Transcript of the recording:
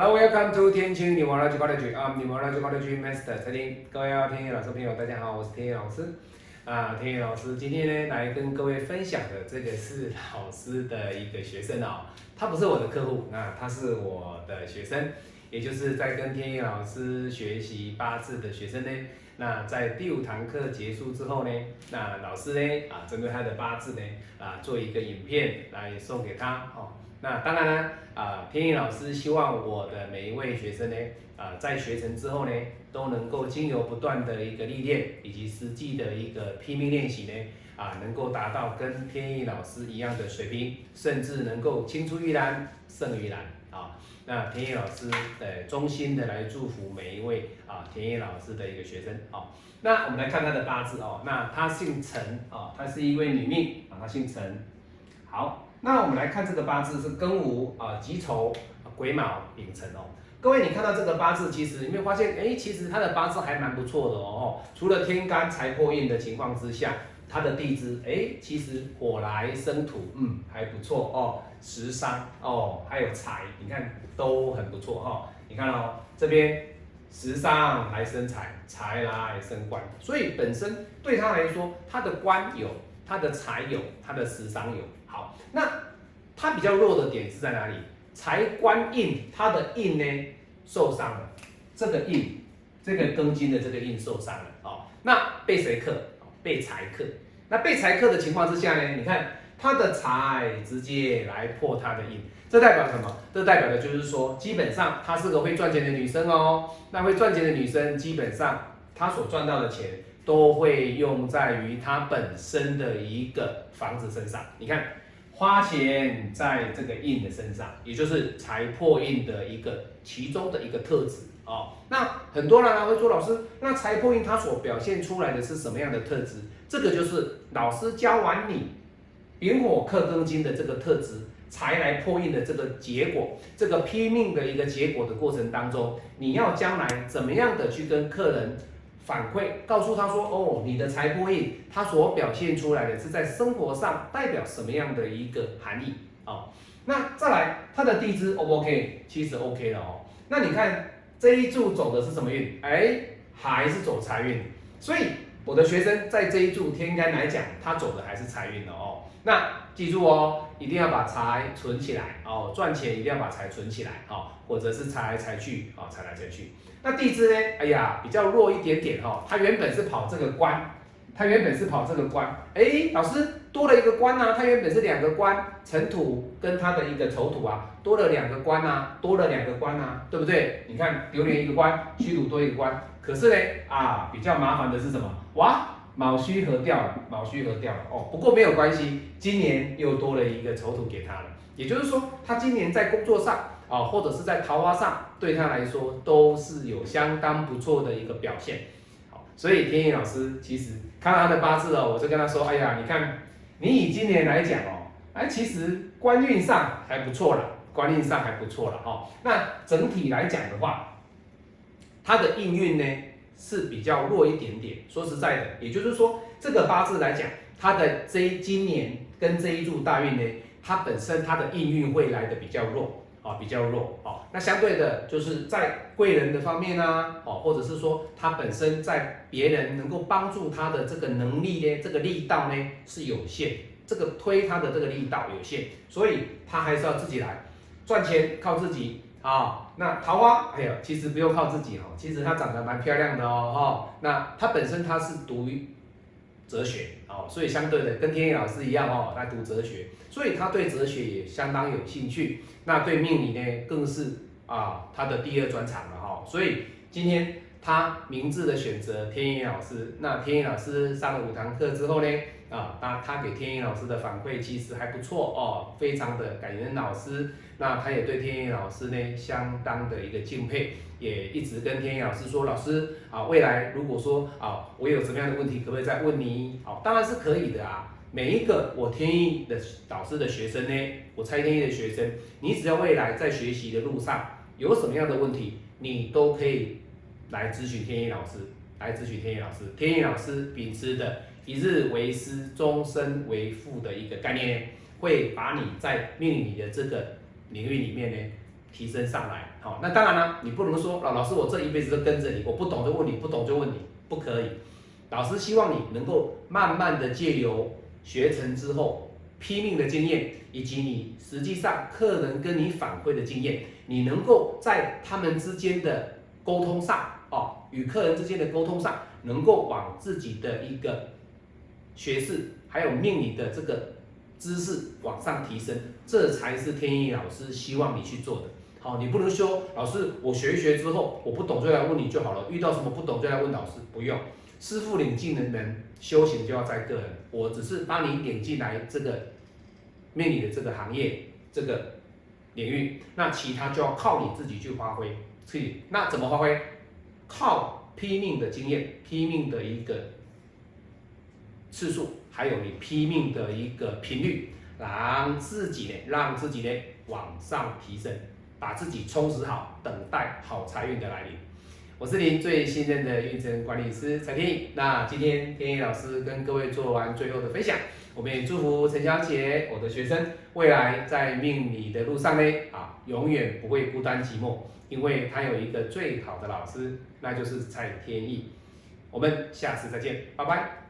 Hello, welcome to 天青女王 Logic College 啊，女王 Logic College Master 餐厅，各位天野老师朋友，大家好，我是天野老师啊。天野老师今天呢来跟各位分享的这个是老师的一个学生哦，他不是我的客户，那他是我的学生，也就是在跟天野老师学习八字的学生呢。那在第五堂课结束之后呢，那老师呢啊针对他的八字呢啊做一个影片来送给他哦。那当然呢，啊，天意老师希望我的每一位学生呢，啊，在学成之后呢，都能够经由不断的一个历练，以及实际的一个拼命练习呢，啊，能够达到跟天意老师一样的水平，甚至能够青出于蓝胜于蓝啊。那田野老师呃，衷心的来祝福每一位啊，田野老师的一个学生啊。那我们来看他的八字哦，那他姓陈啊，他是一位女命啊，他姓陈，好。那我们来看这个八字是庚午啊己丑癸卯丙辰哦。各位你看到这个八字，其实你会发现，哎，其实他的八字还蛮不错的哦。除了天干财破印的情况之下，他的地支，哎，其实火来生土，嗯，还不错哦。食伤哦，还有财，你看都很不错哈。你看哦，这边食伤来生财，财来生官，所以本身对他来说，他的官有，他的财有，他的食伤有。好，那他比较弱的点是在哪里？财官印，他的印呢受伤了，这个印，这个庚金的这个印受伤了哦。那被谁克？被财克。那被财克的情况之下呢？你看他的财直接来破他的印，这代表什么？这代表的就是说，基本上她是个会赚钱的女生哦。那会赚钱的女生，基本上她所赚到的钱都会用在于她本身的一个房子身上。你看。花钱在这个印的身上，也就是财破印的一个其中的一个特质哦。那很多人啊会说，老师，那财破印它所表现出来的是什么样的特质？这个就是老师教完你丙火克庚金的这个特质，财来破印的这个结果，这个拼命的一个结果的过程当中，你要将来怎么样的去跟客人？反馈告诉他说：“哦，你的财破印，它所表现出来的是在生活上代表什么样的一个含义啊？那再来，他的地支 O 不 OK？其实 OK 的哦。那你看这一柱走的是什么运？哎，还是走财运。所以我的学生在这一柱天干来讲，他走的还是财运的哦。那记住哦，一定要把财存起来哦，赚钱一定要把财存起来哦，或者是财来财去啊，财来财去。”那地支呢？哎呀，比较弱一点点哦。他原本是跑这个官，他原本是跑这个官。哎，老师多了一个官呐。他原本是两个官，辰土跟他的一个丑土啊，多了两个官呐，多了两个官呐，对不对？你看流年一个官，戌土多一个官。可是呢，啊，比较麻烦的是什么？哇，卯戌合掉了，卯戌合掉了哦。不过没有关系，今年又多了一个丑土给他了。也就是说，他今年在工作上。啊，或者是在桃花上，对他来说都是有相当不错的一个表现。所以天意老师其实看到他的八字哦，我就跟他说：“哎呀，你看你以今年来讲哦，哎，其实官运上还不错了，官运上还不错了哦。那整体来讲的话，他的应运呢是比较弱一点点。说实在的，也就是说这个八字来讲，他的这今年跟这一柱大运呢，它本身它的应运会来的比较弱。”啊，比较弱哦。那相对的，就是在贵人的方面呢，哦，或者是说他本身在别人能够帮助他的这个能力呢，这个力道呢是有限，这个推他的这个力道有限，所以他还是要自己来赚钱，靠自己啊。那桃花，哎呀，其实不用靠自己哈，其实她长得蛮漂亮的哦，哈。那她本身她是读哲学哦，所以相对的跟天野老师一样哦，来读哲学，所以他对哲学也相当有兴趣。那对命理呢，更是啊他的第二专长了哈。所以今天他明智的选择天意老师。那天意老师上了五堂课之后呢，啊，那他给天意老师的反馈其实还不错哦，非常的感恩老师。那他也对天意老师呢相当的一个敬佩。也一直跟天意老师说，老师啊，未来如果说啊，我有什么样的问题，可不可以再问你？好，当然是可以的啊。每一个我天意的导师的学生呢，我猜天意的学生，你只要未来在学习的路上有什么样的问题，你都可以来咨询天意老师，来咨询天意老师。天意老师秉持的一日为师，终身为父的一个概念，会把你在命理的这个领域里面呢提升上来。好，那当然了，你不能说老老师我这一辈子都跟着你，我不懂就问你，不懂就问你，不可以。老师希望你能够慢慢的借由学成之后拼命的经验，以及你实际上客人跟你反馈的经验，你能够在他们之间的沟通上，哦，与客人之间的沟通上，能够往自己的一个学识还有命理的这个知识往上提升，这才是天意老师希望你去做的。好，你不能说老师我学一学之后我不懂就来问你就好了，遇到什么不懂就来问老师，不用。师傅领进的门修行就要在个人，我只是帮你点进来这个命理的这个行业这个领域，那其他就要靠你自己去发挥。去那怎么发挥？靠拼命的经验，拼命的一个次数，还有你拼命的一个频率，让自己呢，让自己呢往上提升，把自己充实好，等待好财运的来临。我是您最信任的运程管理师蔡天意。那今天天意老师跟各位做完最后的分享，我们也祝福陈小姐我的学生未来在命理的路上呢啊，永远不会孤单寂寞，因为她有一个最好的老师，那就是蔡天意。我们下次再见，拜拜。